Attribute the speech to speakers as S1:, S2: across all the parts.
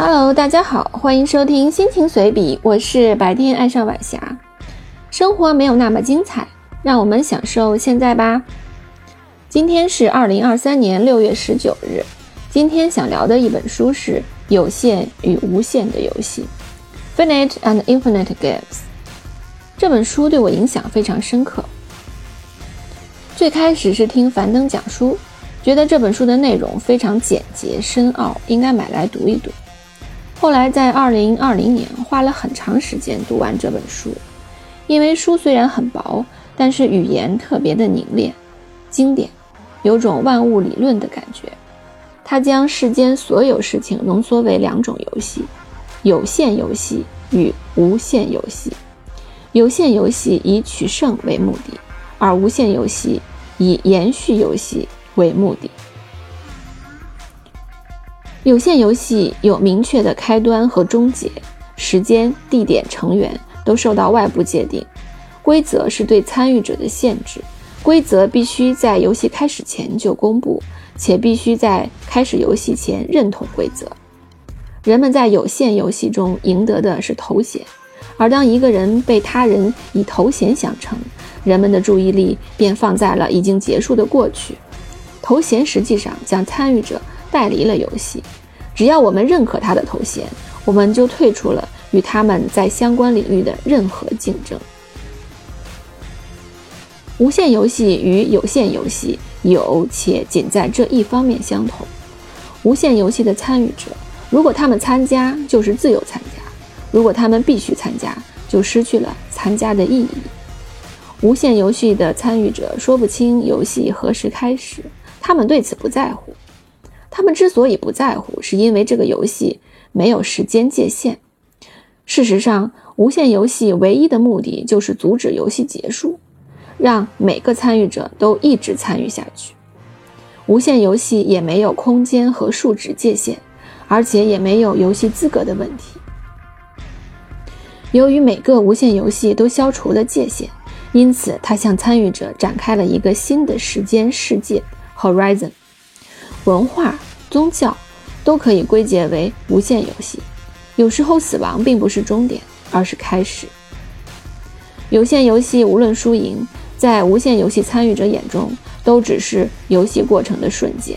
S1: Hello，大家好，欢迎收听心情随笔，我是白天爱上晚霞。生活没有那么精彩，让我们享受现在吧。今天是二零二三年六月十九日，今天想聊的一本书是《有限与无限的游戏》（Finite and Infinite Games）。这本书对我影响非常深刻。最开始是听樊登讲书，觉得这本书的内容非常简洁深奥，应该买来读一读。后来在二零二零年花了很长时间读完这本书，因为书虽然很薄，但是语言特别的凝练、经典，有种万物理论的感觉。它将世间所有事情浓缩为两种游戏：有限游戏与无限游戏。有限游戏以取胜为目的，而无限游戏以延续游戏为目的。有限游戏有明确的开端和终结，时间、地点、成员都受到外部界定，规则是对参与者的限制。规则必须在游戏开始前就公布，且必须在开始游戏前认同规则。人们在有限游戏中赢得的是头衔，而当一个人被他人以头衔相称，人们的注意力便放在了已经结束的过去。头衔实际上将参与者带离了游戏。只要我们认可他的头衔，我们就退出了与他们在相关领域的任何竞争。无限游戏与有限游戏有且仅在这一方面相同。无限游戏的参与者，如果他们参加，就是自由参加；如果他们必须参加，就失去了参加的意义。无限游戏的参与者说不清游戏何时开始，他们对此不在乎。他们之所以不在乎，是因为这个游戏没有时间界限。事实上，无限游戏唯一的目的就是阻止游戏结束，让每个参与者都一直参与下去。无限游戏也没有空间和数值界限，而且也没有游戏资格的问题。由于每个无限游戏都消除了界限，因此它向参与者展开了一个新的时间世界 （Horizon）。文化。宗教都可以归结为无限游戏。有时候，死亡并不是终点，而是开始。有限游戏无论输赢，在无限游戏参与者眼中，都只是游戏过程的瞬间。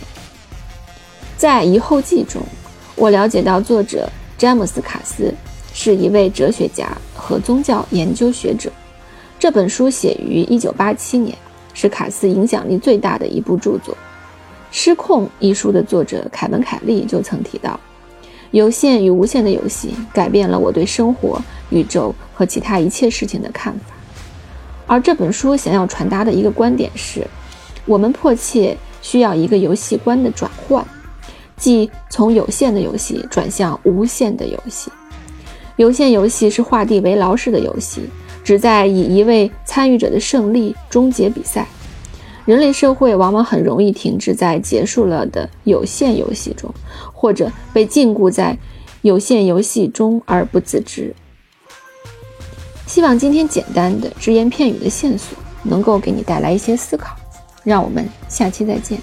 S1: 在《遗后记》中，我了解到作者詹姆斯·卡斯是一位哲学家和宗教研究学者。这本书写于1987年，是卡斯影响力最大的一部著作。《失控》一书的作者凯文·凯利就曾提到，有限与无限的游戏改变了我对生活、宇宙和其他一切事情的看法。而这本书想要传达的一个观点是，我们迫切需要一个游戏观的转换，即从有限的游戏转向无限的游戏。有限游戏是画地为牢式的游戏，旨在以一位参与者的胜利终结比赛。人类社会往往很容易停滞在结束了的有限游戏中，或者被禁锢在有限游戏中而不自知。希望今天简单的只言片语的线索能够给你带来一些思考。让我们下期再见。